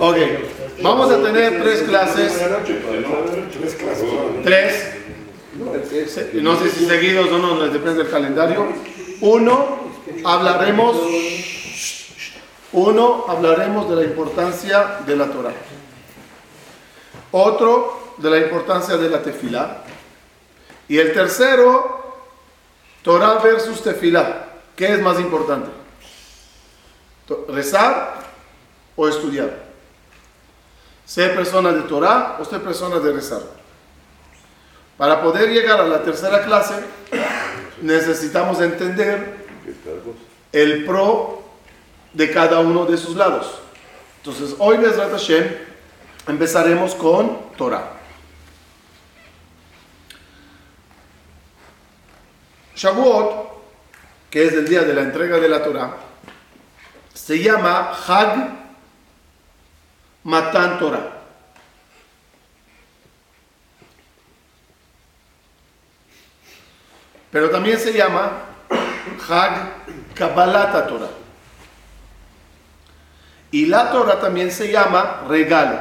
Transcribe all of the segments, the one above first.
Ok, vamos a tener tres clases. Tres. No sé si seguidos o no, depende del calendario. Uno, hablaremos. Uno, hablaremos de la importancia de la Torah. Otro, de la importancia de la tefilá. Y el tercero, Torah versus tefilá. ¿Qué es más importante? ¿Rezar o estudiar? ¿Ser persona de Torah o ser persona de rezar? Para poder llegar a la tercera clase, necesitamos entender el pro de cada uno de sus lados. Entonces, hoy, Bezrat Hashem, empezaremos con Torah. Shavuot, que es el día de la entrega de la Torah, se llama Hag Matan Torah. Pero también se llama Hag Kabbalat Torah. Y la Torah también se llama regalo.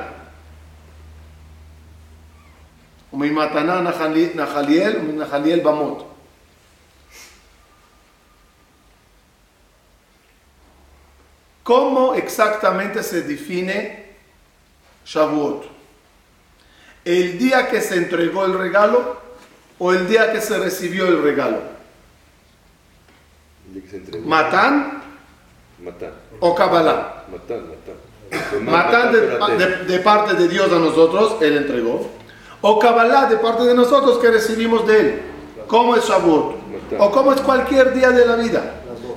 Umimatana Nahaliel, Nahaliel Bamot. ¿Cómo exactamente se define Shavuot? ¿El día que se entregó el regalo o el día que se recibió el regalo? ¿Matán? ¿O Kabbalah? Matán. de, parte de Dios a nosotros, Él entregó. O Kabbalah de parte de nosotros que recibimos de Él. ¿Cómo es Shavuot? O cómo es cualquier día de la vida.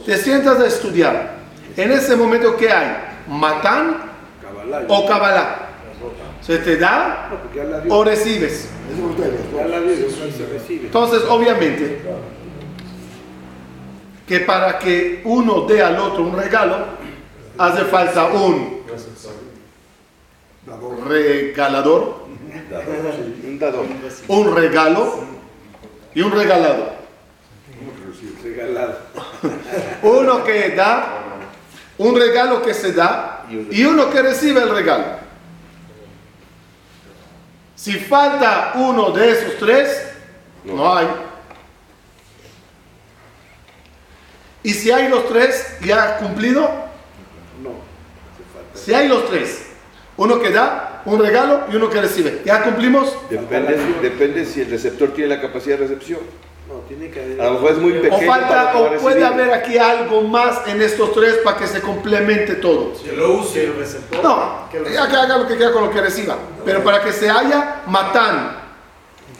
Te sientas a estudiar en ese momento, ¿qué hay? ¿Matán o Kabbalah? ¿Se te da o recibes? Entonces, obviamente, que para que uno dé al otro un regalo, hace falta un regalador, un regalo y un regalado. Uno que da un regalo que se da y uno que recibe el regalo. Si falta uno de esos tres, no hay. Y si hay los tres, ¿ya cumplido? No. Si hay los tres, uno que da un regalo y uno que recibe, ¿ya cumplimos? Depende, depende si el receptor tiene la capacidad de recepción. A lo mejor es muy pequeño. O, falta, o puede haber aquí algo más en estos tres para que se complemente todo. Que lo use el receptor. No, que, haga lo que quiera con lo que reciba. Pero para que se haya matán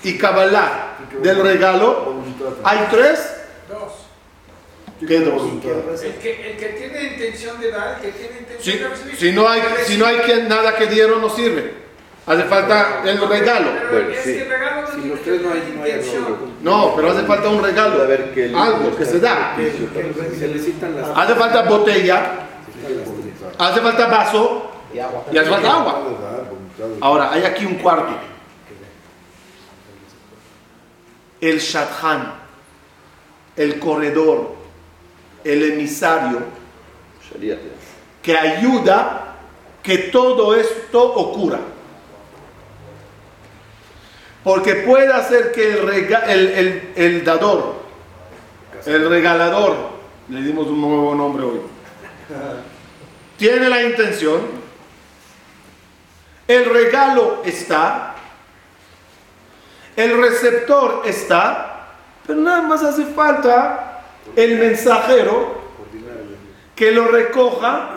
y Kabbalah del regalo, hay tres. Dos. ¿Qué dos? El que, el que tiene intención de dar, el que tiene intención Si, de recibir. si no hay, si no hay quien, nada que dieron, no sirve. Hace falta el regalo. Bueno, sí. Si los tres no hay, no hay. No, pero hace falta un regalo. Que el- Algo que se da. Que- que Se necesitan las Hace falta botella, hace falta vaso y hace falta agua. Ahora, hay aquí un cuarto. El Shadchan, el corredor, el emisario que ayuda que todo esto ocurra. Porque puede hacer que el, rega- el, el- el dador, el regalador, le dimos un nuevo nombre hoy, tiene la intención, el regalo está, el receptor está, pero nada más hace falta el mensajero que lo recoja,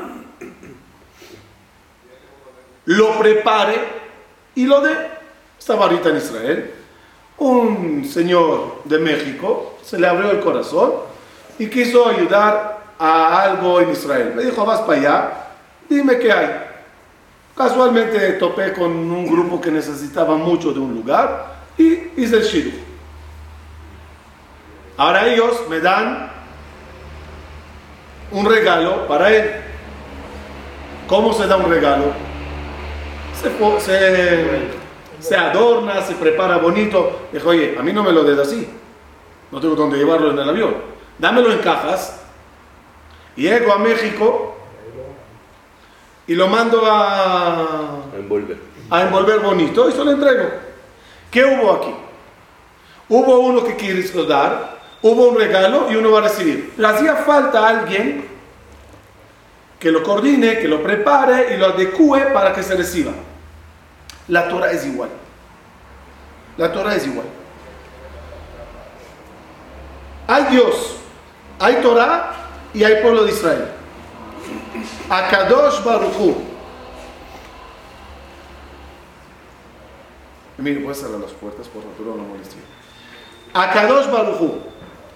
lo prepare y lo dé. Estaba ahorita en Israel. Un señor de México se le abrió el corazón y quiso ayudar a algo en Israel. Me dijo, vas para allá, dime qué hay. Casualmente topé con un grupo que necesitaba mucho de un lugar y hice el shiru. Ahora ellos me dan un regalo para él. ¿Cómo se da un regalo? Se, se, se adorna, se prepara bonito. Dijo, oye, a mí no me lo des así. No tengo dónde llevarlo en el avión. Dámelo en cajas. Y llego a México y lo mando a, A envolver. a envolver bonito y se lo entrego. ¿Qué hubo aquí? Hubo uno que quiso dar, hubo un regalo y uno va a recibir. Le hacía falta alguien que lo coordine, que lo prepare y lo adecue para que se reciba. La Torah es igual. La Torah es igual. Hay Dios, hay Torah y hay pueblo de Israel. Akadosh Baruchu. Mire, puedes cerrar las puertas por favor, no molestia. Akadosh Baruchu.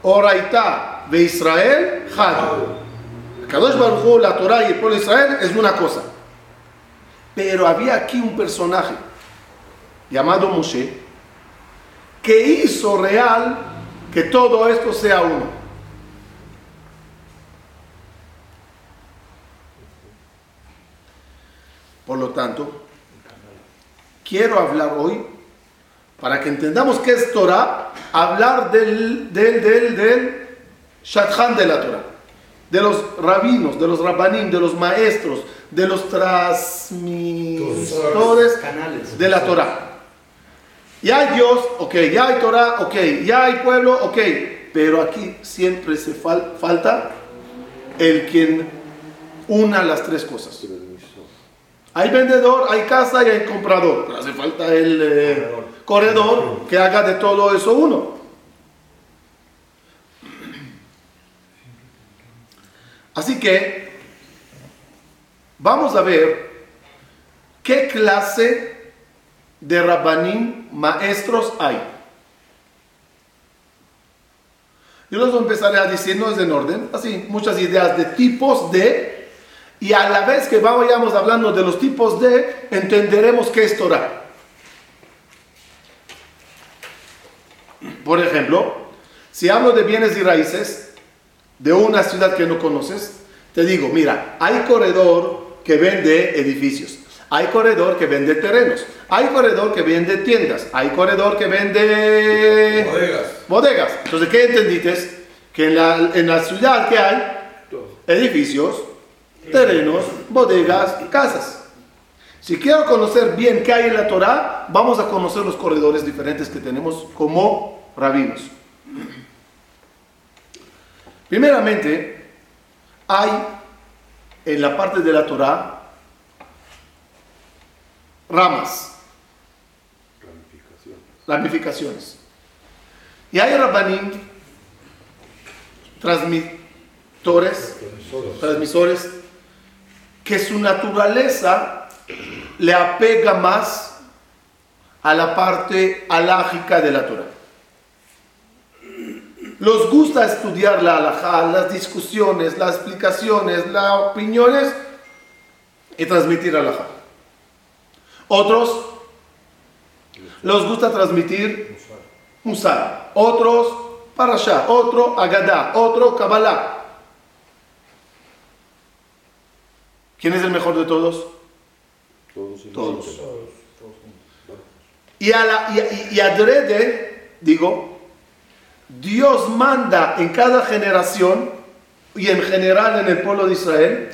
Oraita de Israel, Had. Akadosh Baruchu, la Torah y el pueblo de Israel es una cosa. Pero había aquí un personaje llamado Moshe que hizo real que todo esto sea uno. Por lo tanto, quiero hablar hoy, para que entendamos qué es Torah, hablar del, del, del, del de la Torah, de los rabinos, de los rabanim, de los maestros, de los transmisores de la Torah. Ya hay Dios, ok, ya hay Torah, ok, ya hay pueblo, ok, pero aquí siempre se fal- falta el quien una las tres cosas. Hay vendedor, hay casa y hay comprador. Pero hace falta el eh, corredor que haga de todo eso uno. Así que vamos a ver qué clase de rabanim maestros hay. Yo los empezaré no es en orden, así, muchas ideas de tipos de, y a la vez que vayamos hablando de los tipos de, entenderemos qué es Torah. Por ejemplo, si hablo de bienes y raíces de una ciudad que no conoces, te digo, mira, hay corredor que vende edificios, hay corredor que vende terrenos, hay corredor que vende tiendas, hay corredor que vende Bodegas. bodegas. Entonces, ¿qué entendiste? Que en la, en la ciudad que hay edificios, terrenos, bodegas, casas. Si quiero conocer bien qué hay en la Torah, vamos a conocer los corredores diferentes que tenemos como rabinos. Primeramente, hay en la parte de la Torah ramas, ramificaciones. Y hay rabanim, transmitores, transmisores, que su naturaleza le apega más a la parte alágica de la Torah. Los gusta estudiar la alajá, las discusiones, las explicaciones, las opiniones y transmitir alajá. Otros los gusta transmitir musar, otros parashá, otro agadá, otro kabbalah. ¿Quién es el mejor de todos? Todos. Todos. orden. Y, a la, y, y- y adrede, digo, Dios manda en cada generación y en general en el pueblo de Israel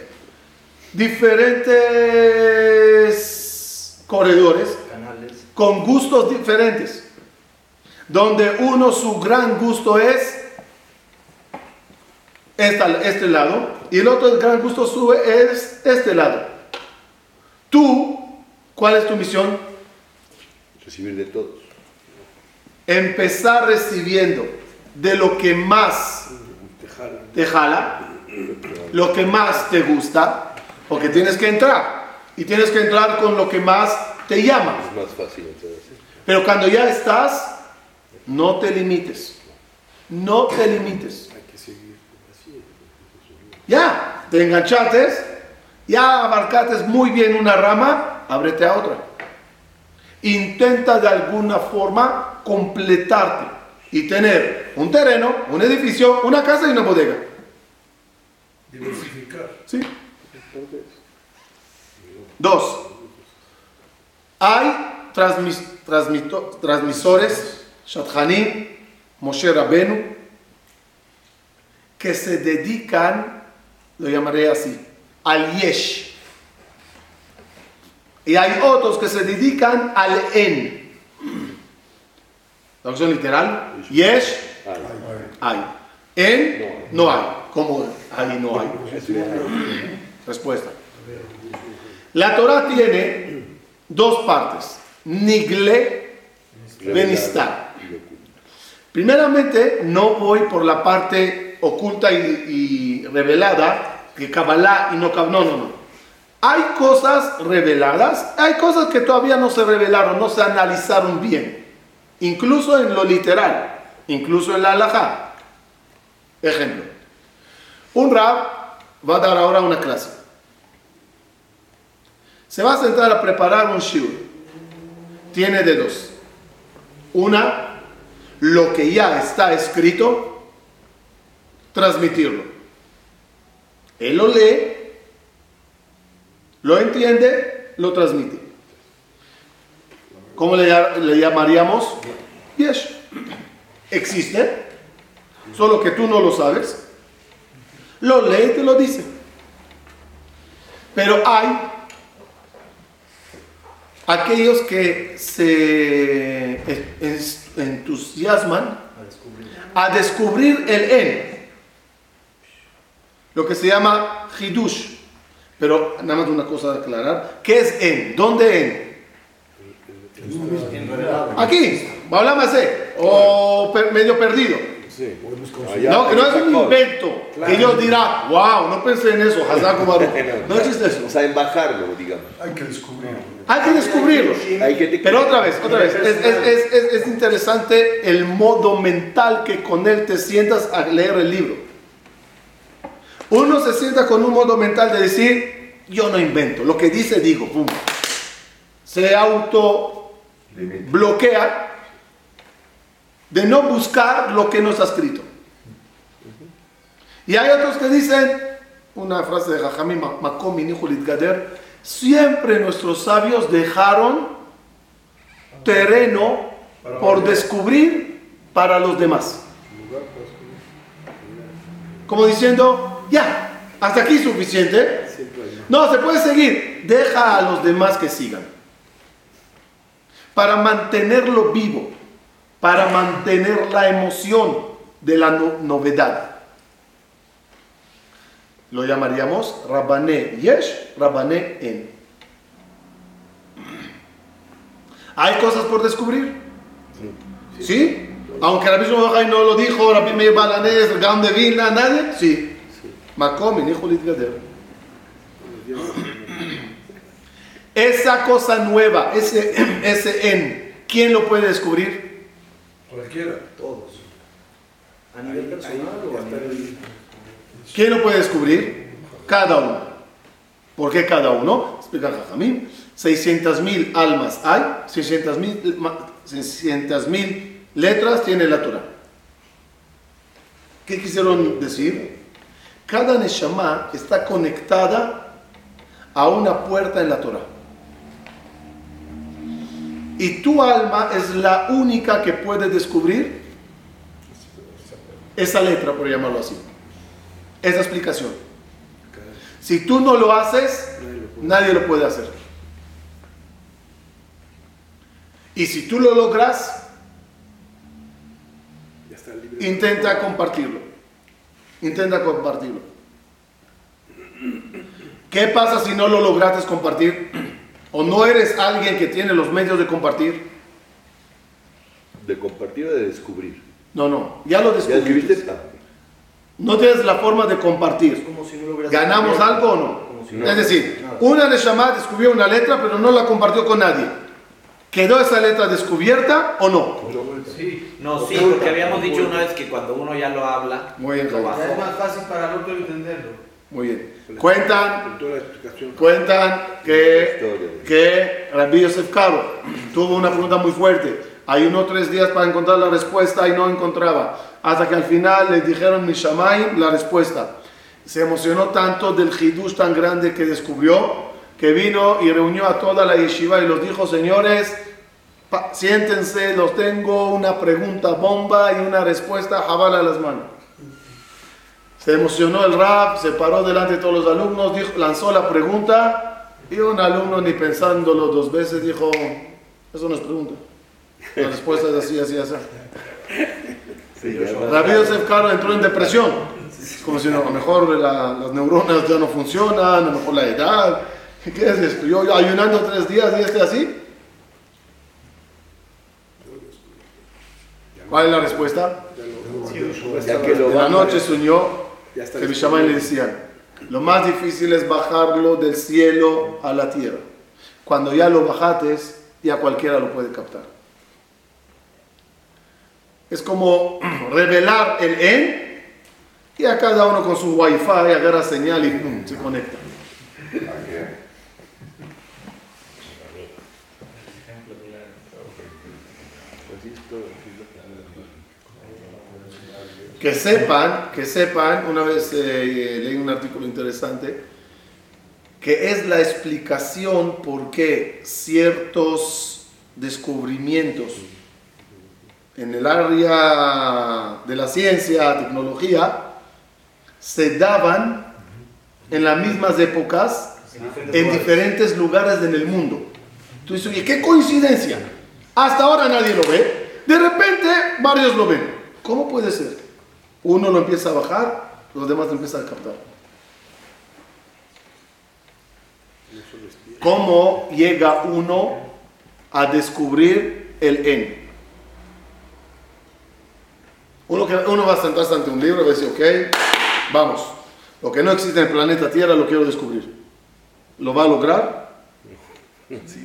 diferentes corredores Canales. con gustos diferentes, donde uno su gran gusto es esta- este lado y el otro el gran gusto sube es este lado. Tú, ¿cuál es tu misión? Recibir de todos. Empezar recibiendo de lo que más Te jala, lo que más te gusta, porque tienes que entrar y tienes que entrar con lo que más te llama. Es más fácil entonces. Pero cuando ya estás, no te limites. No te limites. Hay que seguir. Ya, te enganchates, ya abarcates muy bien una rama, ábrete a otra. Intenta de alguna forma completarte y tener un terreno, un edificio, una casa y una bodega. Diversificar. ¿Sí? Dos. Hay transmis- transmito- transmisores, Shathanim, Moshe Rabenu, que se dedican, lo llamaré así, al Yesh. Y hay otros que se dedican al en. Traducción literal. Yesh, hay. En, no hay. ¿Cómo ahí no hay? Respuesta. La Torah tiene dos partes. Nigle, benistar. Primeramente, no voy por la parte oculta y, revelada, que Kabbalah y no Kabbalah. No, no, no. Hay cosas reveladas, hay cosas que todavía no se revelaron, no se analizaron bien. Incluso en lo literal, incluso en la halajá. Ejemplo. Un rab va a dar ahora una clase. Se va a sentar a preparar un shiur. Tiene de dos. Una, lo que ya está escrito, transmitirlo. Él lo lee, lo entiende, lo transmite. ¿Cómo le, le llamaríamos? Yes. Existe, solo que tú no lo sabes. Lo lee y te lo dice. Pero hay aquellos que se entusiasman a descubrir el en, lo que se llama hidush. Pero nada más una cosa a aclarar, ¿qué es en? ¿Dónde en? Aquí, hablamos de, o medio perdido. No, que no es un invento. Que ellos dirán, wow, no pensé en eso, No existe eso. O sea, en bajarlo, digamos. Hay que descubrirlo. Hay que descubrirlo. Pero otra vez, otra vez, es, es, es, es interesante el modo mental que con él te sientas a leer el libro. Uno se sienta con un modo mental de decir, yo no invento, lo que dice digo, pum. Se auto bloquea de no buscar lo que no está escrito. Y hay otros que dicen, una frase de Jajami Makomi Gader, siempre nuestros sabios dejaron terreno por descubrir para los demás. Como diciendo, ya, hasta aquí es suficiente. No, se puede seguir. Deja a los demás que sigan. Para mantenerlo vivo para mantener la emoción de la novedad. Lo llamaríamos Rabbané Yesh, Rabbané En. ¿Hay cosas por descubrir? ¿Sí? Aunque Rabbi Shimon no lo dijo, Rabbi Meir Balanés, Gam de Vilna, nadie. Sí. Makom, hijo Esa cosa nueva, ese, ese en, ¿quién lo puede descubrir? Cualquiera. Todos. A nivel personal o a nivel... ¿Quién lo puede descubrir? Cada uno. ¿Por qué cada uno? Explica Jajamín. 600 mil almas hay, 600 mil letras tiene la Torah. ¿Qué quisieron decir? Cada Neshama está conectada a una puerta en la Torah. Y tu alma es la única que puede descubrir esa letra, por llamarlo así. Esa explicación. Si tú no lo haces, nadie lo puede hacer. Y si tú lo logras, intenta compartirlo. Intenta compartirlo. ¿Qué pasa si no lo lograste compartir? ¿O no eres alguien que tiene los medios de compartir? ¿De compartir o de descubrir? No, no, ya lo descubriste. no tienes la forma de compartir. ¿Ganamos algo o no? es decir, una de llamada descubrió una letra, pero no la compartió con nadie. ¿Quedó esa letra descubierta o no? Sí. No, sí, porque habíamos dicho una vez que cuando uno ya lo habla, Muy bien, lo Es más fácil para el otro entenderlo. Muy bien. Cuentan, cuentan que, que Rabbi Yosef Caro tuvo una pregunta muy fuerte. Ayunó tres días para encontrar la respuesta y no encontraba. Hasta que al final le dijeron Mishamay la respuesta. Se emocionó tanto del hidush tan grande que descubrió que vino y reunió a toda la yeshiva y los dijo, señores, siéntense, los tengo una pregunta bomba y una respuesta jabala las manos. Se emocionó el rap, se paró delante de todos los alumnos, dijo, lanzó la pregunta Y un alumno, ni pensándolo dos veces, dijo, eso no es pregunta. La respuesta es así, así, así. Rabbi Yosef Caro entró en depresión. Es como si a lo mejor la- las neuronas ya no funcionan, a lo mejor la edad. ¿Qué es esto? Yo, yo ayunando tres días y este así. ¿Cuál es la respuesta? Ya que lo En la noche soñó Ya está que le decían, lo más difícil es bajarlo del cielo a la tierra. Cuando ya lo bajates, ya cualquiera lo puede captar. Es como revelar el en y a cada uno con su wifi agarra señal y pum, se conecta. Que sepan, que sepan, una vez eh, leí un artículo interesante, que es la explicación por qué ciertos descubrimientos en el área de la ciencia, tecnología, se daban en las mismas épocas en diferentes lugares en el mundo. Tú dices, oye, qué coincidencia. Hasta ahora nadie lo ve. De repente varios lo ven. ¿Cómo puede ser? Uno lo empieza a bajar, los demás lo empiezan a captar. ¿Cómo llega uno a descubrir el en? Uno, que, uno va a sentarse ante un libro y va a decir, ok, vamos, lo que no existe en el planeta Tierra lo quiero descubrir. ¿Lo va a lograr?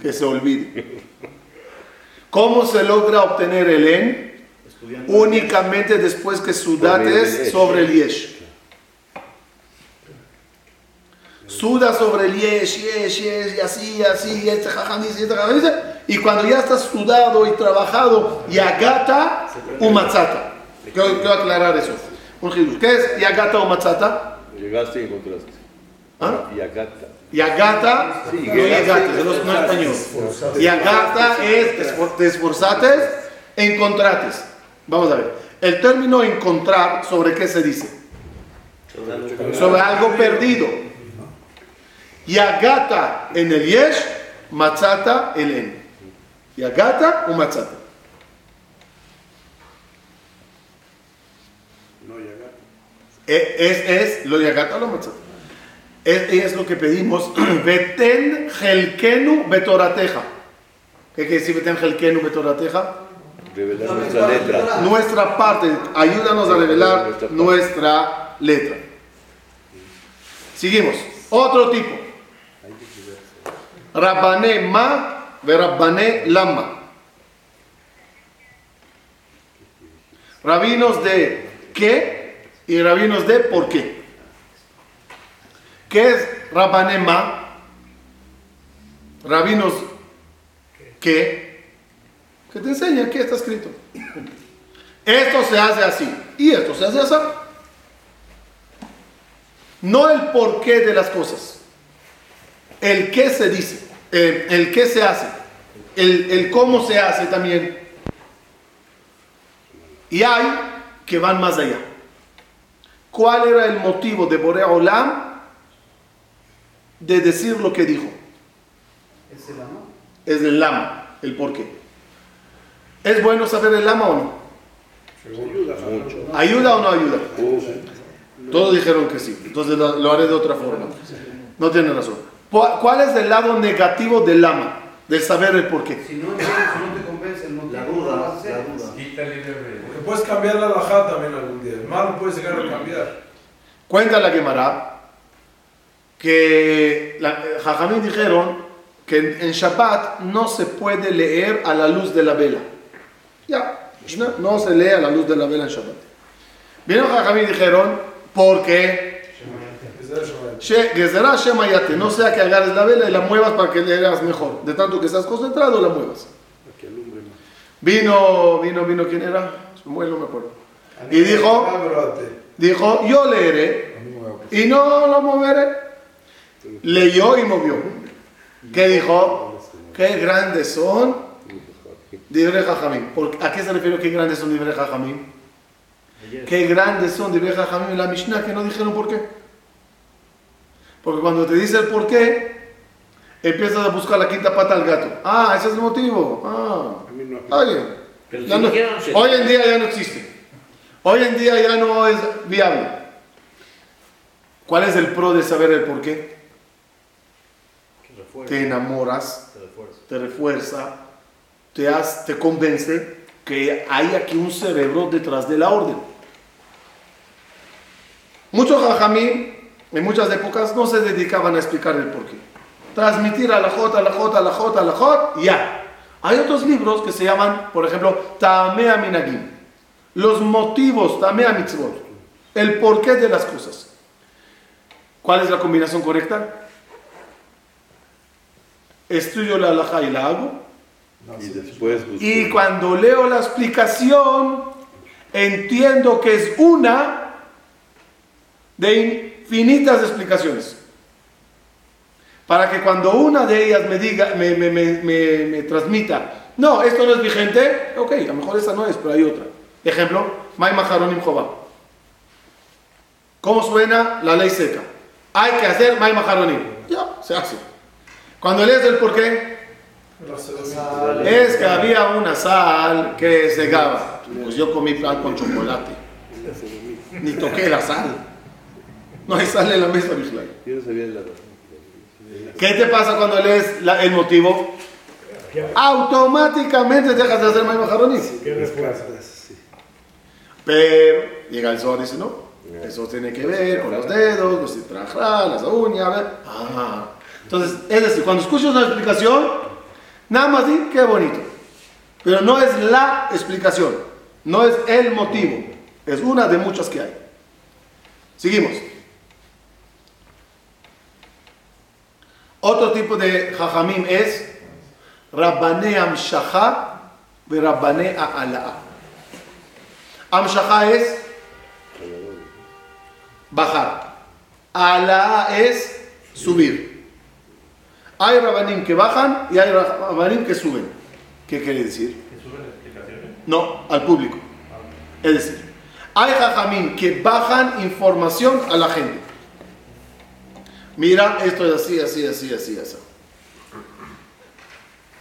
Que se olvide. ¿Cómo se logra obtener el en? Estudiando. Únicamente después que Sobre el sudates sobre el yesh. Suda sobre el yesh, yesh, yesh, y así, así, y este jajam dice, y este jajam dice, y cuando ya estás sudado y trabajado, yagata u matzata. Quiero, quiero aclarar eso. Un. ¿Qué es yagata o matzata? Llegaste y encontraste. ¿Ah? Yagata, Sí, no yagata, no es español. Yagata es te esforzates, encontrates. Vamos a ver. El término encontrar, ¿sobre qué se dice? Sobre algo perdido. Yagata en el yesh, matzata el en. Yagata o matzata. No, ya gato. E- Es, es lo yagata o lo matzata. Es, es lo que pedimos. Beten helkenu betorateja. ¿Qué quiere decir beten helkenu betorateja? Revelar nuestra letra. nuestra parte, ayúdanos a revelar Nuestra letra. Seguimos. Otro tipo. Rabbané ma Rabbané lama. Rabinos de qué y rabinos de por qué. ¿Qué es Rabbané ma? Rabinos que que te enseña qué está escrito. Esto se hace así y esto se hace así. No el porqué de las cosas, el qué se dice, el, el qué se hace, el, el cómo se hace también. Y hay que van más allá. ¿Cuál era el motivo de Borea Olam de decir lo que dijo? ¿Es el amo? Es el lama, el porqué. ¿Es bueno saber el lama o no? Ayuda, Mucho. ¿Ayuda o no ayuda? Todos dijeron que sí, entonces lo, lo haré de otra forma. No tiene razón. ¿Cu- ¿Cuál es el lado negativo del lama? Del saber el porqué. Si no, entiendes, si no te convence La no lo duda, la duda. Porque puedes cambiar la bajada también algún día. El mal puedes llegar a cambiar. Cuenta la Gemara que la, eh, Jajamín dijeron que en, en Shabbat no se puede leer a la luz de la vela. Ya, no, no se lee a la luz de la vela en Shabbat. Vieron Jajamín dijeron, porque Desde eso, eh. She- Gezerá Shema Yate, no sea que agarres la vela y la muevas para que leas mejor. De tanto que estás concentrado, la muevas. Vino, vino, vino, ¿quién era? Samuel, no me acuerdo. Y dijo, Ah, dijo, yo leeré y no lo moveré. Leyó y movió. ¿Qué dijo? Qué grandes son Dibre Jajamín. ¿Por- ¿A qué se refiere qué grandes son Dibre Jajamín? Qué grandes son Dibre Jajamín en la Mishnah que no dijeron por qué. Porque cuando te dice el por qué, Empiezas a buscar la quinta pata al gato. Ah, ese es el motivo. Ah, oye. Ya no- hoy en día ya no existe. Hoy en día ya no es viable. ¿Cuál es el pro de saber el por qué? Te enamoras, te refuerza. Te convence que hay aquí un cerebro detrás de la orden. Muchos jajamín en muchas épocas no se dedicaban a explicar el porqué. Transmitir a la J, a la J, a la J, a la J, ya. Hay otros libros que se llaman, por ejemplo, Tamea Minagim. Los motivos, Tamea Mitzvot. El porqué de las cosas. ¿Cuál es la combinación correcta? Estudio la halajá y la hago. Y después busco. Y cuando leo la explicación, entiendo que es una de infinitas explicaciones. Para que cuando una de ellas me diga, me, me- me- me- transmita, no, esto no es vigente, ok, a lo mejor esa no es, pero hay otra. Ejemplo, May Maharonim Jobá. ¿Cómo suena la ley seca? Hay que hacer May Maharonim. Ya, se hace. Cuando lees el por qué, La selección. Es que había una sal que cegaba. Pues yo comí pan con chocolate. Ni toqué la sal. No hay sal en la mesa, ¿Qué te pasa cuando lees la- el motivo? Automáticamente dejas de hacer. ¿Qué refuerza? Pero llega el sol y dice, no, eso tiene que ver con los dedos, los citrajá, las uñas, a ver. Ah. Entonces, es decir, cuando escuchas una explicación, nada más di, qué bonito. Pero no es la explicación, no es el motivo, es una de muchas que hay. Seguimos. Otro tipo de jajamim es Rabbané Amshaha y Rabbané A'ala'a. Amshaha es bajar. Ala'a es subir. Hay rabanim que bajan y hay rabanim que suben. ¿Qué quiere decir? No, al público. Es decir, hay jajamim que bajan información a la gente. Mira, esto es así, así, así, así, así.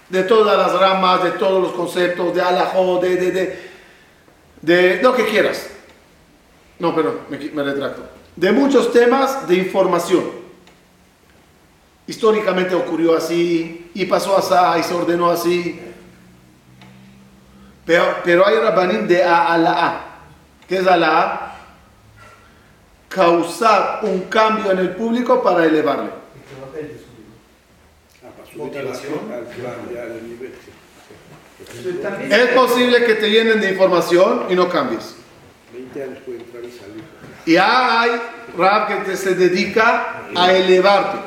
De todas las ramas, de todos los conceptos, de alajó, de, de, de, de lo que quieras. No, perdón, me, me retracto. De muchos temas de información. Históricamente ocurrió así, y pasó así, y se ordenó así. Pero, pero hay rabanim de A a la A. ¿Qué es a la A? Causar un cambio en el público para elevarle. Es posible que te llenen de información y no cambies. 20 años puede entrar y salir. Y hay rap que te- se dedica a elevarte.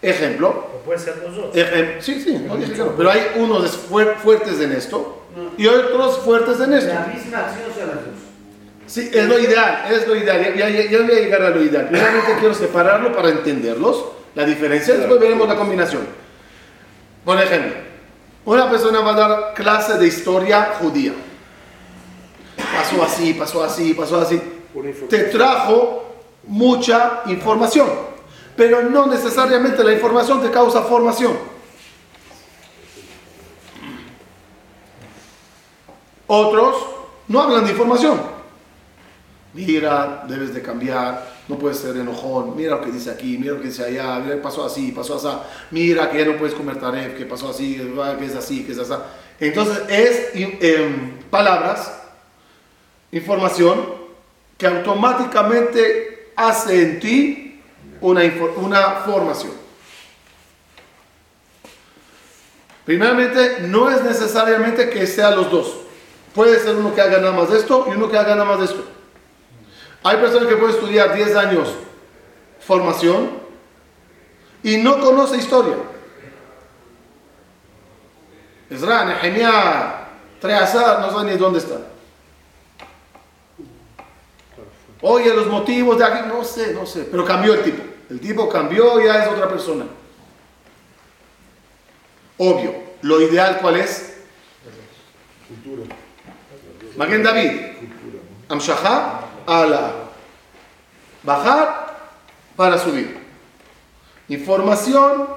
Ejemplo. O puede ser los dos. ejem- sí, sí, no dije que no, pero hay unos fuer- fuertes en esto y otros fuertes en esto. La misma acción son las dos. Sí, es lo ideal, es lo ideal. Ya, ya- ya voy a llegar a lo ideal. Primeramente quiero separarlo para entenderlos, la diferencia, después veremos la combinación. Por ejemplo, una persona va a dar clase de historia judía. Pasó así, pasó así, pasó así. Te trajo mucha información, pero no necesariamente la información te causa formación. Otros no hablan de información. Mira, debes de cambiar, no puedes ser enojón, mira lo que dice aquí, mira lo que dice allá, mira, pasó así, pasó así, mira que ya no puedes comer taref, que pasó así, que es así, que es así. Entonces es em, palabras, información que automáticamente hace en ti una, una formación. Primeramente, no es necesariamente que sean los dos. Puede ser uno que haga nada más de esto y uno que haga nada más de esto. Hay personas que pueden estudiar 10 años formación y no conoce historia. Ezra, Nehemiah, Treasar, no sabe ni dónde está. Oye, los motivos de aquí, no sé, no sé, pero cambió el tipo. El tipo cambió, ya es otra persona. Obvio, lo ideal cuál es? Maguen David, Amshahá, ala. Bajar para subir. Información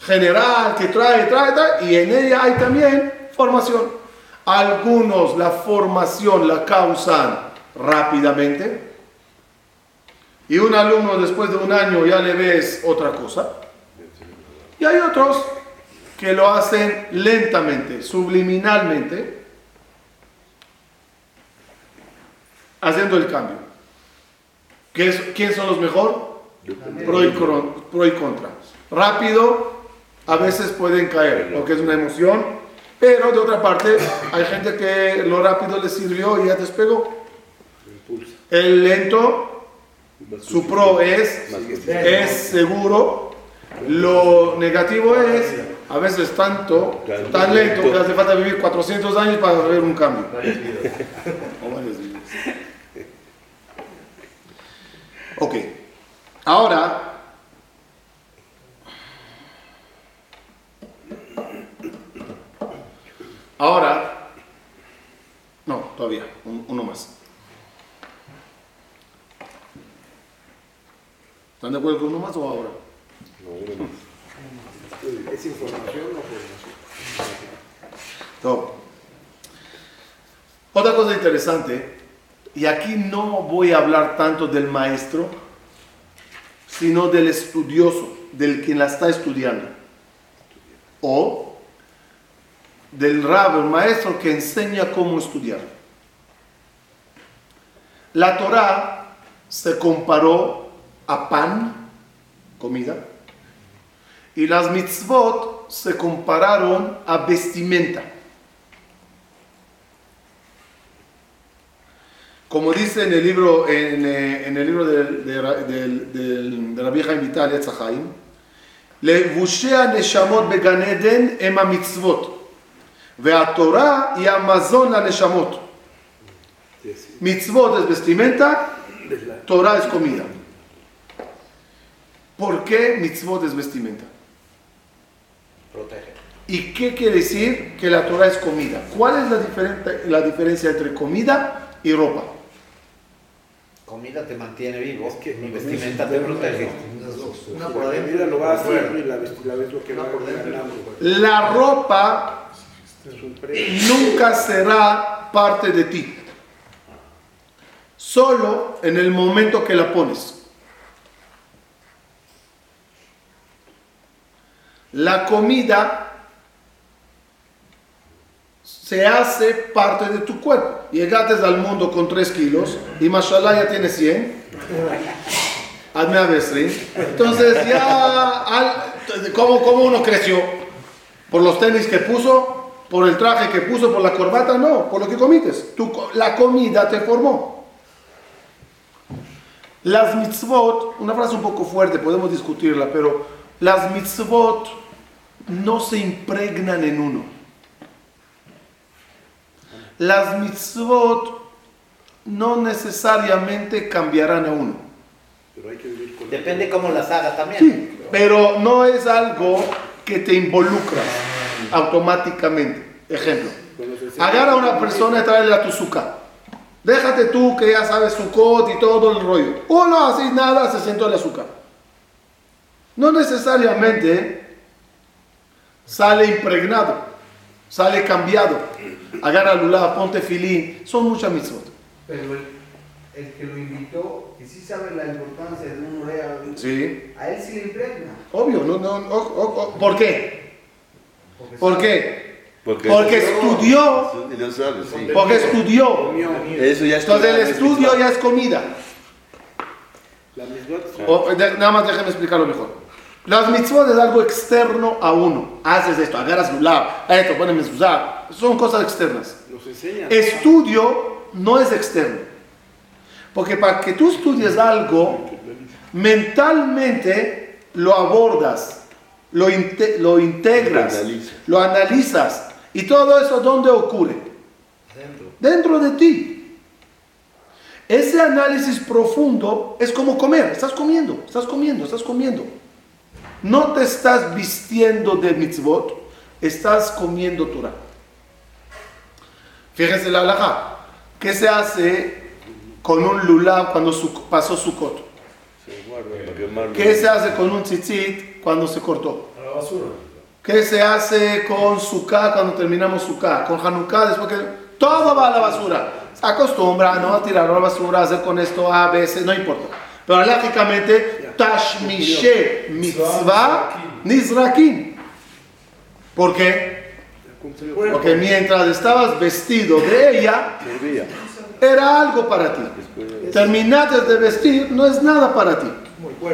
general que trae, trae, trae, y en ella hay también formación. Algunos la formación la causan rápidamente, y un alumno después de un año ya le ves otra cosa. Y hay otros que lo hacen lentamente, subliminalmente, haciendo el cambio. ¿Quién son los mejor? Pro y, pro y contra. Rápido, a veces pueden caer, porque es una emoción, pero de otra parte, hay gente que lo rápido le sirvió y ya despegó. El lento, su pro es, es seguro, lo negativo es a veces tanto, tan lento que hace falta vivir 400 años para ver un cambio. Ok, ahora Ahora, no, todavía, uno más. ¿Están de acuerdo con uno más o ahora? No, uno más. ¿Es información o No. Otra cosa interesante, y aquí no voy a hablar tanto del maestro, sino del estudioso, del quien la está estudiando. O del rabo, el maestro que enseña cómo estudiar. La Torah se comparó a pan, comida, y las mitzvot se compararon a vestimenta. Como dice en el libro, en, eh, el libro de, de, la vieja invitada, Zahaim, le neshamot beganeden ema mitzvot. Torah y Amazon la Neshamot. Mitzvot es vestimenta, Torah es comida. ¿Por qué mitzvot es vestimenta? Protege. ¿Y qué quiere decir que la Torah es comida? ¿Cuál es la, la diferencia entre comida y ropa? Comida te mantiene vivo es que vestimenta te protege. Una por adentro lo va a hacer y la, la, la ropa nunca será parte de ti. Solo en el momento que la pones. La comida se hace parte de tu cuerpo. Llegaste al mundo con 3 kilos y mashallah ya tiene 100. Hazme a Entonces ya, ¿cómo, ¿cómo uno creció? ¿Por los tenis que puso? por el traje que puso, por la corbata, no, por lo que comites. la comida te formó. Las mitzvot, una frase un poco fuerte, podemos discutirla, pero las mitzvot no se impregnan en uno. Las mitzvot no necesariamente cambiarán a uno. Depende cómo las hagas también. Sí, pero no es algo que te involucra automáticamente. Ejemplo, agarra a una persona y tráele a tu suka. Déjate tú que ya sabes su code y todo el rollo. O no haces nada, se siente el azúcar. No necesariamente sale impregnado, sale cambiado. Agarra lula, ponte filín, son muchas mitzvot. Pero el, que lo invitó, que sí sabe la importancia de un orea, sí. a él sí le impregna. Obvio, no, no, ¿por qué? ¿Por qué? Porque, estudió. Porque estudió. Entonces el estudio ya es comida. nada más déjame explicarlo mejor. Las mitzvot es algo externo a uno. Haces esto, agarras un lado, esto, pones usar. Son cosas externas. Estudio no es externo. Porque para que tú estudies algo, mentalmente lo abordas lo, lo integras, lo analizas. ¿Y todo eso dónde ocurre? Dentro. Dentro de ti. Ese análisis profundo es como comer. Estás comiendo, estás comiendo, estás comiendo. No te estás vistiendo de mitzvot, estás comiendo Torah. Fíjense la alhaja. ¿Qué se hace con un lulav cuando su, pasó su coto? ¿Qué se hace con un tzitzit cuando se cortó? A la basura. ¿Qué se hace con Sukkah cuando terminamos Sukkah? Con Hanukkah, después que todo va a la basura. Acostumbra ¿no? a tirar a la basura, a hacer con esto a veces, no importa. Pero lógicamente, Tashmishe Mitzvah Nizrakim. ¿Por qué? Porque mientras estabas vestido de ella, era algo para ti. Terminaste de vestir, no es nada para ti.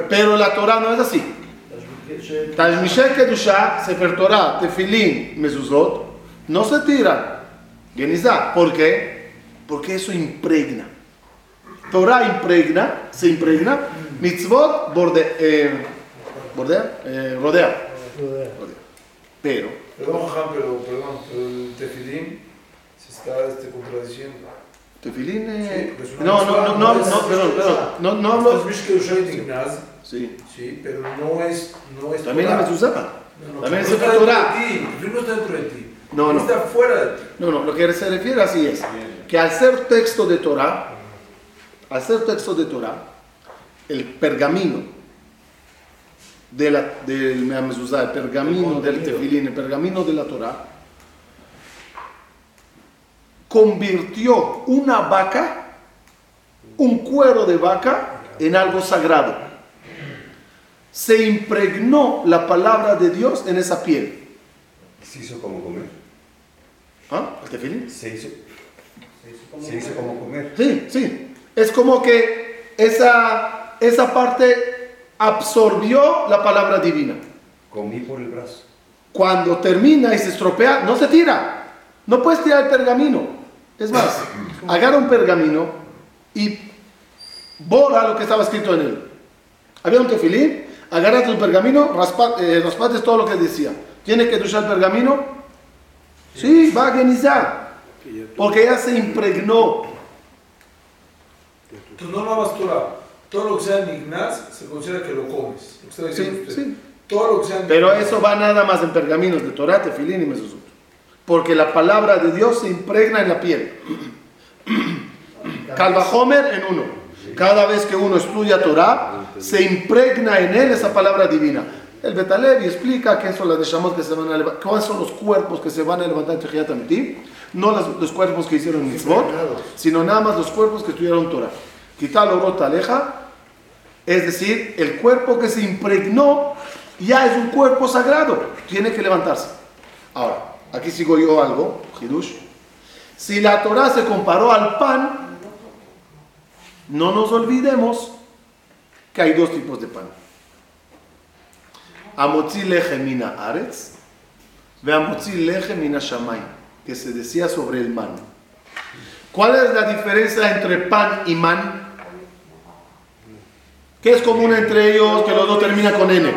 Pero la Torah no es así. Talmishé Kedushá, Sefer Torah, Tefilín, Mezuzot, no se tiran. Genizá. ¿Por qué? Porque eso impregna. Torah impregna, se impregna. Mitzvot borde, eh, bordea, eh, rodea. Rodea. Pero, Perdón, Jajam, pero, perdón, pero el tefilín se está este, contradiciendo. Tefilín, Sí, eh, porque es no, no, no, no, no no, perdón, perdón, no, no hablo, sí, sí, pero no es, no es también la mezuzá. No, no, También no es dentro Torah. de ti, el no está dentro de ti. No, no. Está fuera de ti. No, no, lo que se refiere así es que al ser texto de Torah, al ser texto de Torah, el pergamino de la, del Mehamezuzá, el pergamino del Tefilín, el pergamino de la Torah, convirtió una vaca, un cuero de vaca, en algo sagrado. Se impregnó la palabra de Dios en esa piel. Se hizo como comer. ¿Ah? ¿El Tefilín? Se hizo, se hizo como comer. Sí, sí. Es como que esa, esa parte absorbió la palabra divina. Comí por el brazo. Cuando termina y se estropea, no se tira. No puedes tirar el pergamino. Es más, agarra un pergamino y borra lo que estaba escrito en él. Había un tefilín, agarras el pergamino, raspa, eh, raspates todo lo que decía. ¿Tiene que duchar el pergamino? Sí, va a genizar. Porque ya se impregnó. Tú no lavas Torah. Todo lo que sea Nignaz se considera que lo comes. Lo que está diciendo Sí, usted. sí. Todo lo que sea Pero Nignaz. eso va nada más en pergaminos de Torah, Tefilín y Mesuzot. Porque la palabra de Dios se impregna en la piel. Calvajomer en uno. Cada vez que uno estudia Torah, se impregna en él esa palabra divina. El Betalevi explica qué son las Neshamot que se van a levantar, cuáles son los cuerpos que se van a levantar en Amitim. No los, los cuerpos que hicieron mitzvot, sino nada más los cuerpos que estudiaron Torah. Quitalo rota aleja, es decir, el cuerpo que se impregnó ya es un cuerpo sagrado, tiene que levantarse. Ahora, aquí sigo yo algo, Hidush. Si la Torah se comparó al pan, no nos olvidemos que hay dos tipos de pan. Amotzi lechem mina aretz, ve amotzi shamay, que se decía sobre el man. ¿Cuál es la diferencia entre pan y man? ¿Qué es común entre ellos que los dos terminan con N?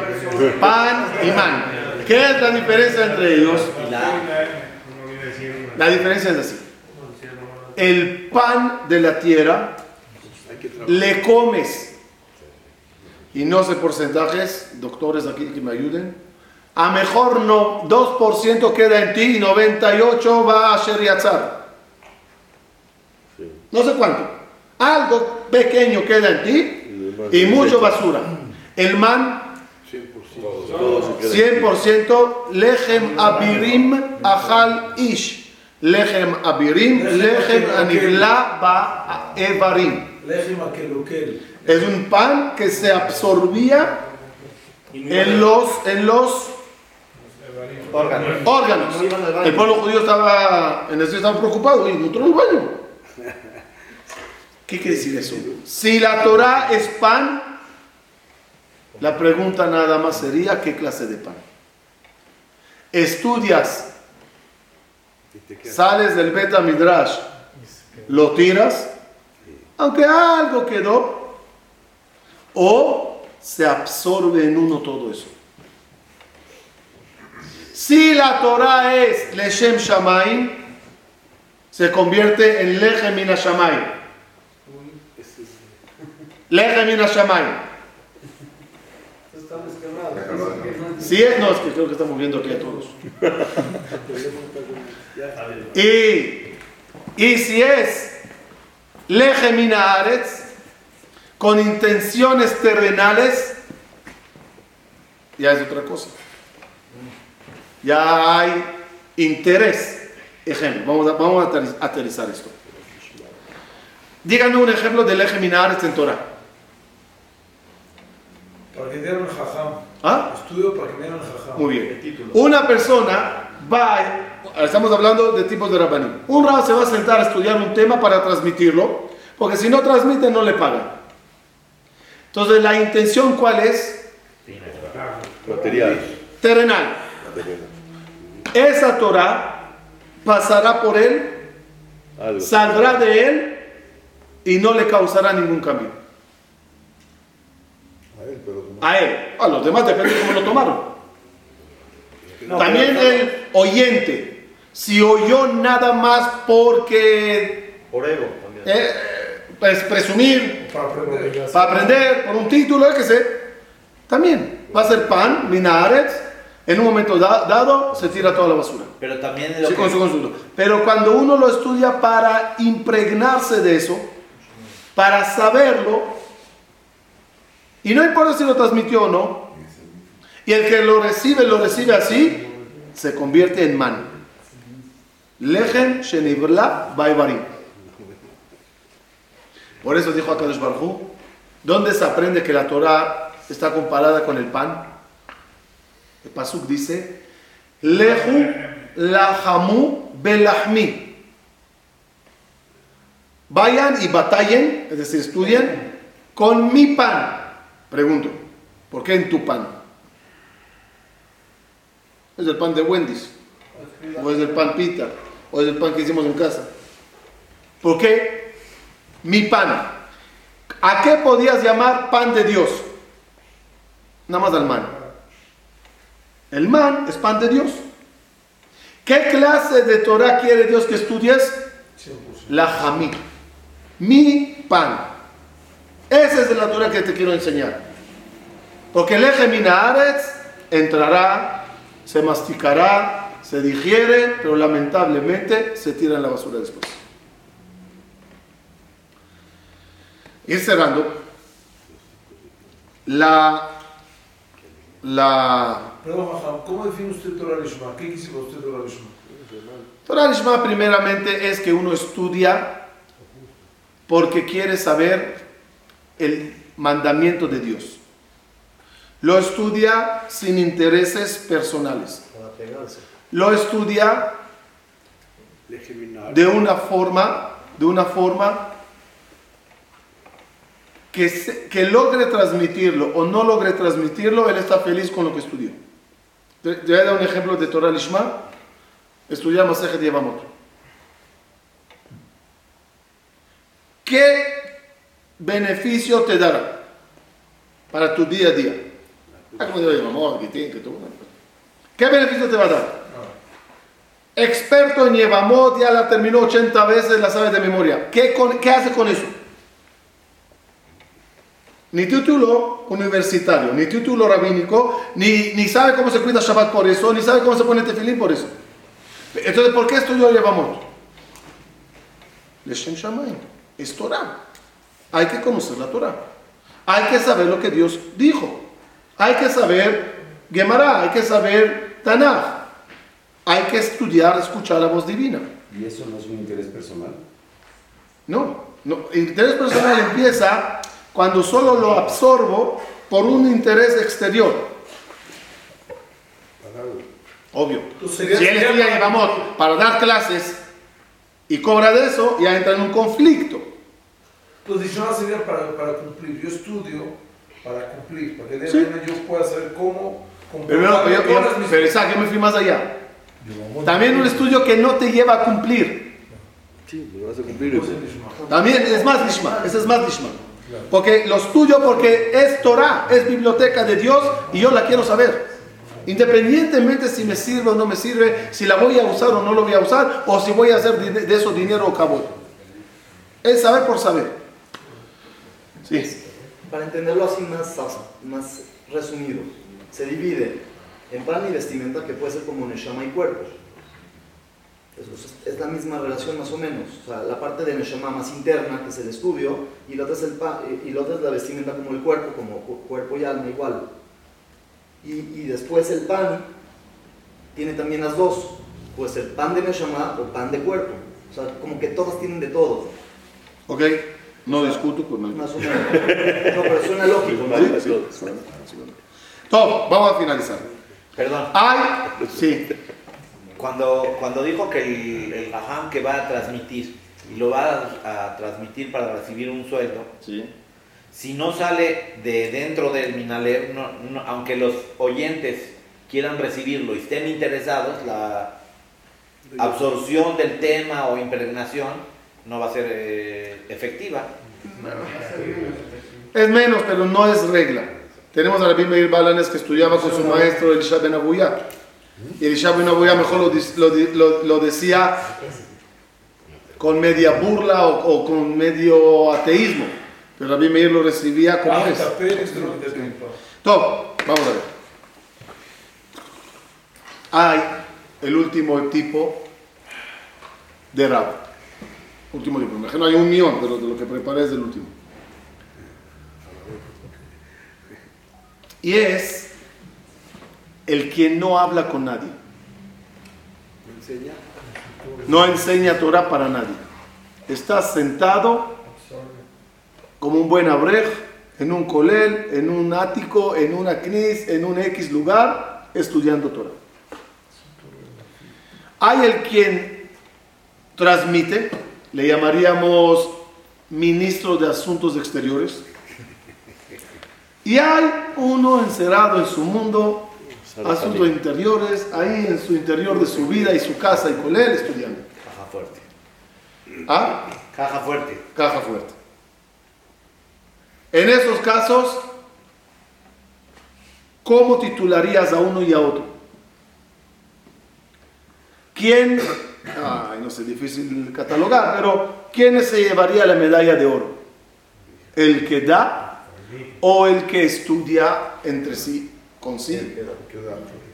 Pan y man. ¿Qué es la diferencia entre ellos? La diferencia es así. El pan de la tierra le comes. Y no sé porcentajes, doctores aquí que me ayuden. A mejor no, 2% queda en ti y 98% va a Sheriatzar. No sé cuánto. Algo pequeño queda en ti y mucho basura. El man, 100% lechem abirim achal ish. Lechem abirim, lechem anivla ba evarim. Es un pan que se absorbía en los, en los Órganos. órganos. El pueblo judío estaba, en eso estaba preocupado y no entró al baño. ¿Qué quiere decir eso? Si la Torah es pan, la pregunta nada más sería ¿qué clase de pan? Estudias, sales del Beta Midrash, lo tiras, aunque algo quedó, o se absorbe en uno todo eso. Si la Torah es Leshem Shamaim, se convierte en Lechem Min Está descarnado. Si es, no, es que creo que estamos viendo aquí a todos. Y, y si es Lechem Min Haaretz, con intenciones terrenales, ya es otra cosa. Ya hay interés. Ejemplo, vamos a, vamos a aterriz- aterrizar esto. Díganme un ejemplo del eje Minares en Torah. Para que dieran el jajam. ¿Ah? Estudio para que me dieran el jajam. Muy bien. Una persona va, estamos hablando de tipos de rabaní. Un rab se va a sentar a estudiar un tema para transmitirlo, porque si no transmite no le pagan. Entonces, la intención cuál es? Material. Terrenal. Esa Torah pasará por él, Algo. saldrá de él y no le causará ningún cambio. A él, pero como- A él. A los demás depende de cómo lo tomaron. No, También pero- el oyente, si oyó nada más porque Por ego también. eh, pues, presumir, Para aprender. para aprender, por un título, qué sé, también va a ser pan, minares, en un momento da- dado se tira toda la basura. Pero también lo Sí, que- con su. Pero cuando uno lo estudia para impregnarse de eso, para saberlo, y no importa si lo transmitió o no, y el que lo recibe, lo recibe así, se convierte en man. Shenibla baibarim. Por eso dijo Akadosh Baruj Hu, ¿dónde se aprende que la Torah está comparada con el pan? El Pasuk dice, Lehu lahamu belahmi. Vayan y batallen, es decir, estudien con mi pan. Pregunto, ¿por qué en tu pan? ¿Es el pan de Wendy's? ¿O es el pan pita? ¿O es el pan que hicimos en casa? ¿Por qué mi pan? ¿A qué podías llamar pan de Dios? Nada más al man. El man es pan de Dios. ¿Qué clase de Torah quiere Dios que estudies? La jamí. Mi pan. Esa es la Torah que te quiero enseñar. Porque el eje minaretz entrará, se masticará, se digiere, pero lamentablemente se tira en la basura después. Ir cerrando. La. La. Perdón, ¿cómo define usted Torah Lishma? ¿Qué quisiera usted Torah Lishma? Torah Lishma primeramente es que uno estudia porque quiere saber el mandamiento de Dios. Lo estudia sin intereses personales. Lo estudia de una forma, de una forma que, se- que logre transmitirlo o no logre transmitirlo, él está feliz con lo que estudió. Te, te voy a dar un ejemplo de Torah Lishma. Estudiar Masejet Yevamot. ¿Qué beneficio te dará para tu día a día? Ah, como digo, que ¿Qué beneficio te va a dar? Experto en Yevamot, ya la terminó 80 veces, la sabe de memoria. ¿Qué, con- qué hace con eso? Ni título universitario, ni título rabínico, ni, ni sabe cómo se cuida Shabbat por eso, ni sabe cómo se pone tefilín por eso. Entonces, ¿por qué estudió Yevamot? Leshem Shamayim. Es Torah. Hay que conocer la Torah. Hay que saber lo que Dios dijo. Hay que saber Gemara, hay que saber Tanakh. Hay que estudiar, escuchar la voz divina. ¿Y eso no es un interés personal? No, no. Interés personal empieza cuando solo lo absorbo por un interés exterior. Obvio. Si él para- Yevamot para dar clases y cobra de eso, ya entra en un conflicto. Entonces, Lishma sería para, para cumplir. Yo estudio para cumplir, para que de Sí. yo pueda saber cómo Pero, yo- yo- pero Isaac, yo me fui más allá. También un estudio que no te lleva a cumplir. Sí, lo vas a cumplir. Pues, Lishma. También es más Lishma, ese es más Lishma. Porque lo estudio porque es Torah, es biblioteca de Dios y yo la quiero saber. Independientemente si me sirve o no me sirve, si la voy a usar o no la voy a usar, o si voy a hacer de de eso dinero o cabo. Es saber por saber. Sí. Para entenderlo así más, más resumido, se divide en pan y vestimenta que puede ser como Neshama y cuerpo. Es, la misma relación más o menos. O sea, la parte de Neshama más interna, que es el estudio, y la otra es, el pa- y la, otra es la vestimenta como el cuerpo, como cu- cuerpo y alma igual. Y, y después el pan tiene también las dos. Puede ser pan de Neshama o pan de cuerpo. O sea, como que todas tienen de todo. ¿Ok? No discuto con nadie. No, pero suena lógico, ¿no? Sí, sí. Todo, vamos a finalizar. Perdón. Hay, sí, Cuando, cuando dijo que el, el Raham que va a transmitir y lo va a, a transmitir para recibir un sueldo, sí. si no sale de dentro del Minalev, no- no- aunque los oyentes quieran recibirlo y estén interesados, la absorción del tema o impregnación no va a ser eh, efectiva. Es menos, pero no es regla. Tenemos a Rabbi Meir Balanes que estudiaba con su maestro Elisha Ben Abuya. Y Elisha Ben Abuya mejor lo, lo decía con media burla o, o con medio ateísmo. Pero Rabbi Meir lo recibía como Ah, es. Todo, vamos a ver. Hay el último tipo de rab. Último tipo. Me imagino hay un millón, pero de lo que preparé es del último. Y es el que no habla con nadie. No enseña Torah para nadie. Está sentado como un buen abrej en un colel, en un ático, en una knis, en un X lugar, estudiando Torah. Hay el quien transmite, le llamaríamos ministro de Asuntos Exteriores, y hay uno encerrado en su mundo, asuntos interiores, ahí en su interior de su vida y su casa y colel estudiando. Caja fuerte. ¿Ah? Caja fuerte. caja fuerte. En esos casos, ¿cómo titularías a uno y a otro? ¿Quién, ay, no sé, difícil catalogar, pero ¿quién se llevaría la medalla de oro? ¿El que da o el que estudia entre sí, con sí?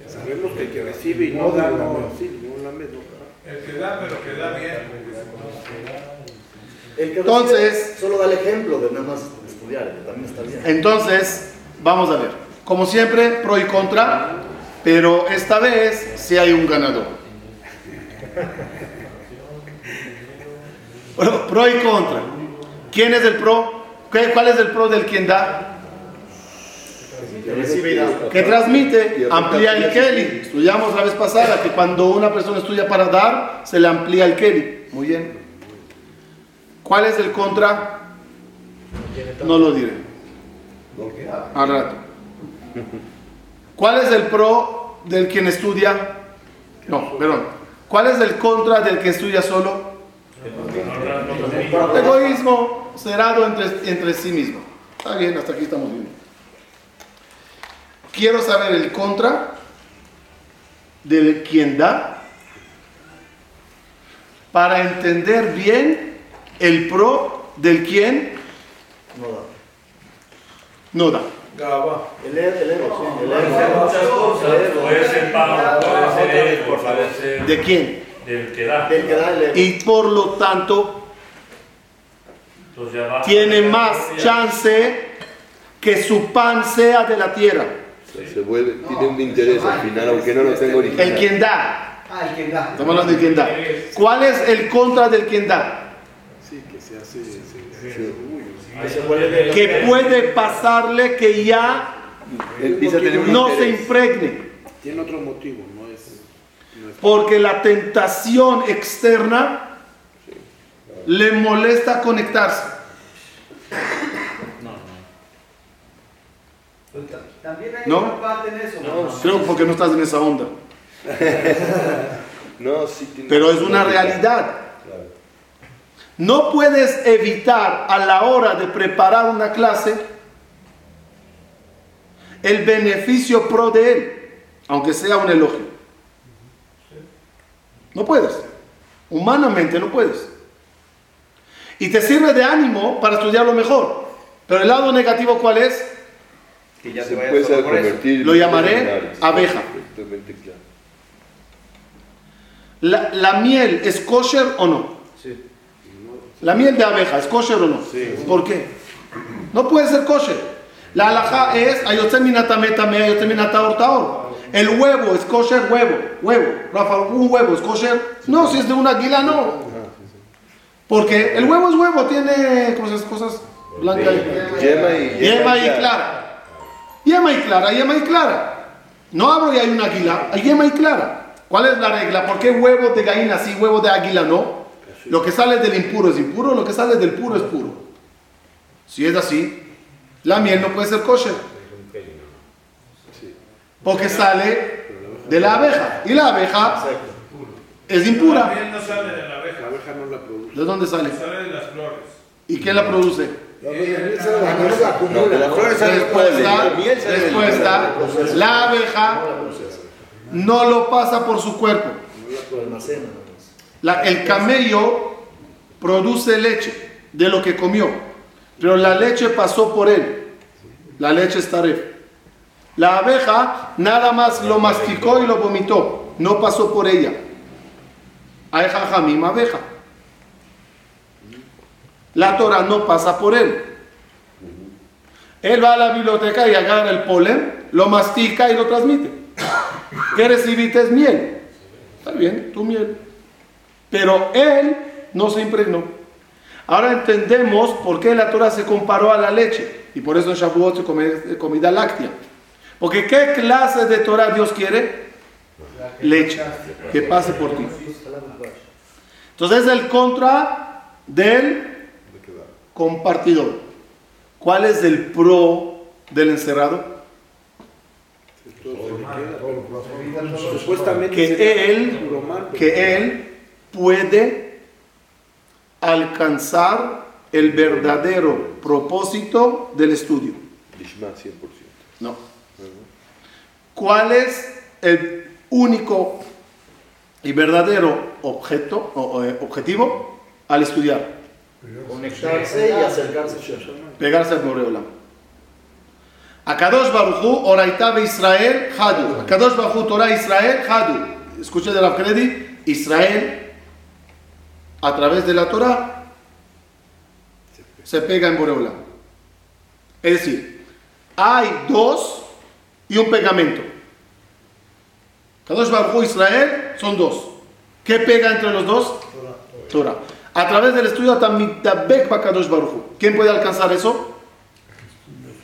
Sabemos que el que recibe y no da, no, sí, no la menos. El que da, pero que da bien. El que Entonces- recibe solo da el ejemplo de nada más estudiar, que también está bien. Entonces, vamos a ver. Como siempre, pro y contra, pero esta vez sí hay un ganador. Bueno, pro y contra. ¿Quién es el pro? ¿Qué- ¿Cuál es el pro del quien da. Que transmite, amplía el Kelly. Estudiamos la vez pasada que cuando una persona estudia para dar, se le amplía el Kelly. Muy bien. ¿Cuál es el contra? No lo diré. Al rato. ¿Cuál es el pro del quien estudia? No, perdón. ¿Cuál es el contra del que estudia solo? Egoísmo cerrado entre, entre sí mismo. Está bien, hasta aquí estamos bien. Quiero saber el contra del quien da para entender bien el pro del quien No da. no da. Gaba. El, el ego, sí. El Puede ser ego. muchas cosas, puede ser pago, puede ser ego, puede ser ¿De quién? del que da. Del que da el ego. Y por lo tanto tiene más chance que su pan sea de la tierra. Sea, se vuelve, tiene un interés al final, aunque no lo tenga original. El quien da. Ah, el que da. Estamos hablando de quien da. ¿Cuál es el contra del quien da? Que se vuelve de- Que puede pasarle que ya un no se impregne. Tiene otro motivo, no es. Porque la tentación externa le molesta conectarse. También hay ¿No? parte en eso. ¿no? Creo porque no estás en esa onda. No, sí Pero es una realidad. No puedes evitar a la hora de preparar una clase el beneficio pro de él, aunque sea un elogio. No puedes. Humanamente no puedes. Y te sirve de ánimo para estudiarlo mejor. Pero el lado negativo, ¿cuál es? Que ya se vaya puede solo por eso. convertir Lo llamaré abeja. ¿La, la miel es kosher o no? Sí. La miel de abeja, ¿es kosher o no? ¿Por qué? No puede ser kosher. La alhaja es. El huevo es kosher, huevo, huevo. Rafa, un huevo es kosher. No, si es de una águila, no. Porque el huevo es huevo, tiene cosas, cosas blancas. Yema y, Yema y clara. Yema y clara, yema y clara. No hablo y hay una águila, hay yema y clara. ¿Cuál es la regla? ¿Por qué huevo de gallina sí, huevo de águila no? Lo que sale del impuro es impuro, lo que sale del puro es puro. Si es así, la miel no puede ser kosher. Porque sale de la abeja. Y la abeja es La impura. miel no sale de la abeja, La abeja no la produce. ¿De dónde sale? sale de las flores. ¿Y quién la produce? No, la Respuesta, la respuesta, la abeja no lo pasa por su cuerpo. Almacena más. El camello produce leche de lo que comió, pero la leche pasó por él. La leche es taref. La abeja nada más lo masticó y lo vomitó, no pasó por ella. Hay jajamim abeja. La Torah no pasa por él. Él va a la biblioteca y agarra el polen, lo mastica y lo transmite. ¿Qué recibiste? Es miel. Está bien, tu miel. Pero él no se impregnó. Ahora entendemos por qué la Torah se comparó a la leche. Y por eso en Shavuot se come comida láctea. Porque ¿qué clase de Torah Dios quiere? Leche. Que pase por ti. Entonces es el contra del compartidor. ¿Cuál es el pro del encerrado? Que él, que él puede alcanzar el verdadero propósito del estudio. Lishma 100%. No. ¿Cuál es el único y verdadero objeto, o, eh, objetivo al estudiar? Conectarse y acercarse a. Pegarse al Boreolam. Akadosh Baruchu, Oraita Israel, Hadu. Akadosh Baruchu, Torah Israel, Hadu. Escuche de la Kredi, Israel, a través de la Torah, se pega en Boreolam. Es decir, hay dos y un pegamento. Kadosh Baruchu, Israel, son dos. ¿Qué pega entre los dos? Torah. A través del estudio Tamitabek Bakadosh Baruchu. ¿Quién puede alcanzar eso?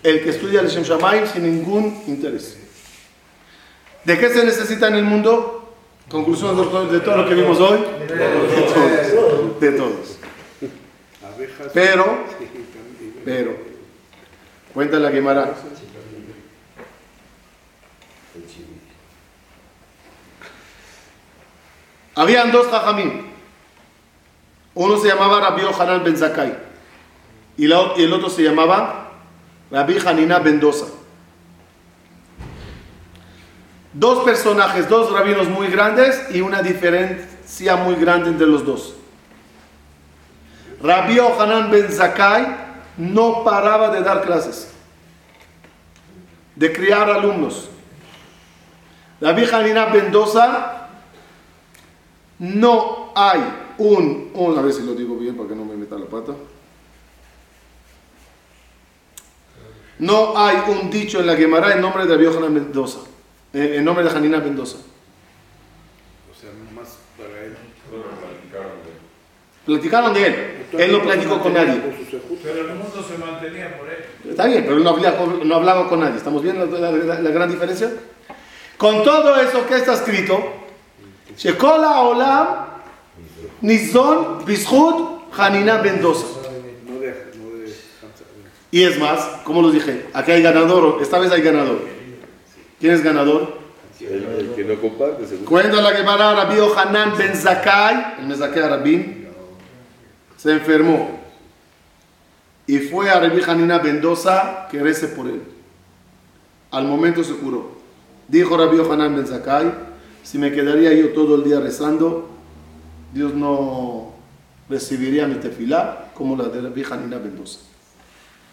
El que estudia el Shem Shamayim sin ningún interés. ¿De qué se necesita en el mundo? Conclusión de todo, lo que vimos hoy. De. De todos. Pero, pero, cuenta la Gemara. Habían dos jajamim. Uno se llamaba Rabbi Yohanan ben Zakai y, la- y el otro se llamaba Rabbi Hanina Mendoza. Dos personajes, dos rabinos muy grandes y una diferencia muy grande entre los dos. Rabbi Yohanan ben Zakai no paraba de dar clases, de criar alumnos. Rabbi Hanina Mendoza no hay un, un, a ver si lo digo bien para que no me meta la pata. No hay un dicho en la Gemara en nombre de Rabbi Yohanan Mendoza, eh, en nombre de Hanina Mendoza. O sea, nomás para él. Platicaron de él, él no platicó con nadie. Pero el mundo se mantenía por él. Está bien, pero él no hablaba, no hablaba con nadie. ¿Estamos viendo la, la- la gran diferencia? Con todo eso que está escrito, Shekola Olam Nizon Bishut Hanina Mendoza. Y es más, como los dije, aquí hay ganador, esta vez hay ganador. ¿Quién es ganador? El, el que no comparte. Cuenta la Gemara Rabbi Hanan ben Zakai, el Mezakai Rabin, se enfermó y fue a Rabbi Hanina Mendoza que rece por él. Al momento se curó. Dijo Rabbi Hanan ben Zakai, si me quedaría yo todo el día rezando, Dios no recibiría mi tefilá como la de Rabbi Hanina Mendoza.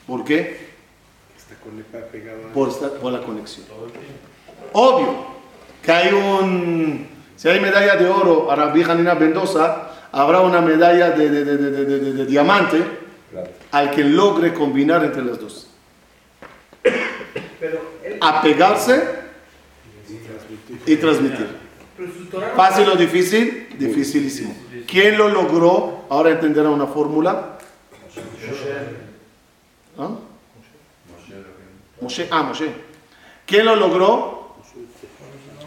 ¿Por qué? Está por, esta- por la conexión. Obvio que hay un, si hay medalla de oro a Rabbi Hanina Mendoza, habrá una medalla de, de- de- de- de- de- de- de diamante al que logre combinar entre las dos. apegarse y transmitir. Fácil o difícil, dificilísimo. ¿Quién lo logró? Ahora entenderá una fórmula. ¿Ah? Moshe, ah, Moshe. ¿Quién lo logró?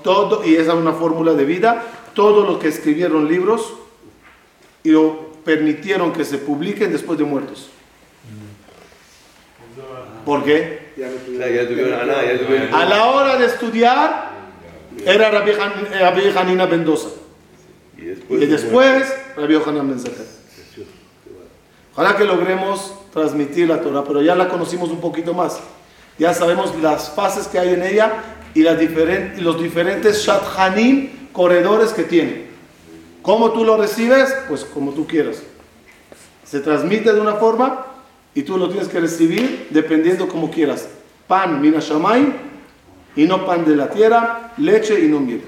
Todo, y esa es una fórmula de vida. Todos los que escribieron libros y lo permitieron que se publiquen después de muertos. ¿Por qué? Ya tuvieron a la hora de estudiar era Rabbi Han- Rabbi Hanina Mendoza. Y después. Y después Rabbi Yohanan Ben. Ojalá que logremos transmitir la Torah, pero ya la conocimos un poquito más. Ya sabemos las fases que hay en ella y, las diferen- y los diferentes Shathanim, corredores que tiene. ¿Cómo tú lo recibes? Pues como tú quieras. Se transmite de una forma y tú lo tienes que recibir dependiendo como quieras. Pan, mina shamay, y no pan de la tierra, leche y no miel.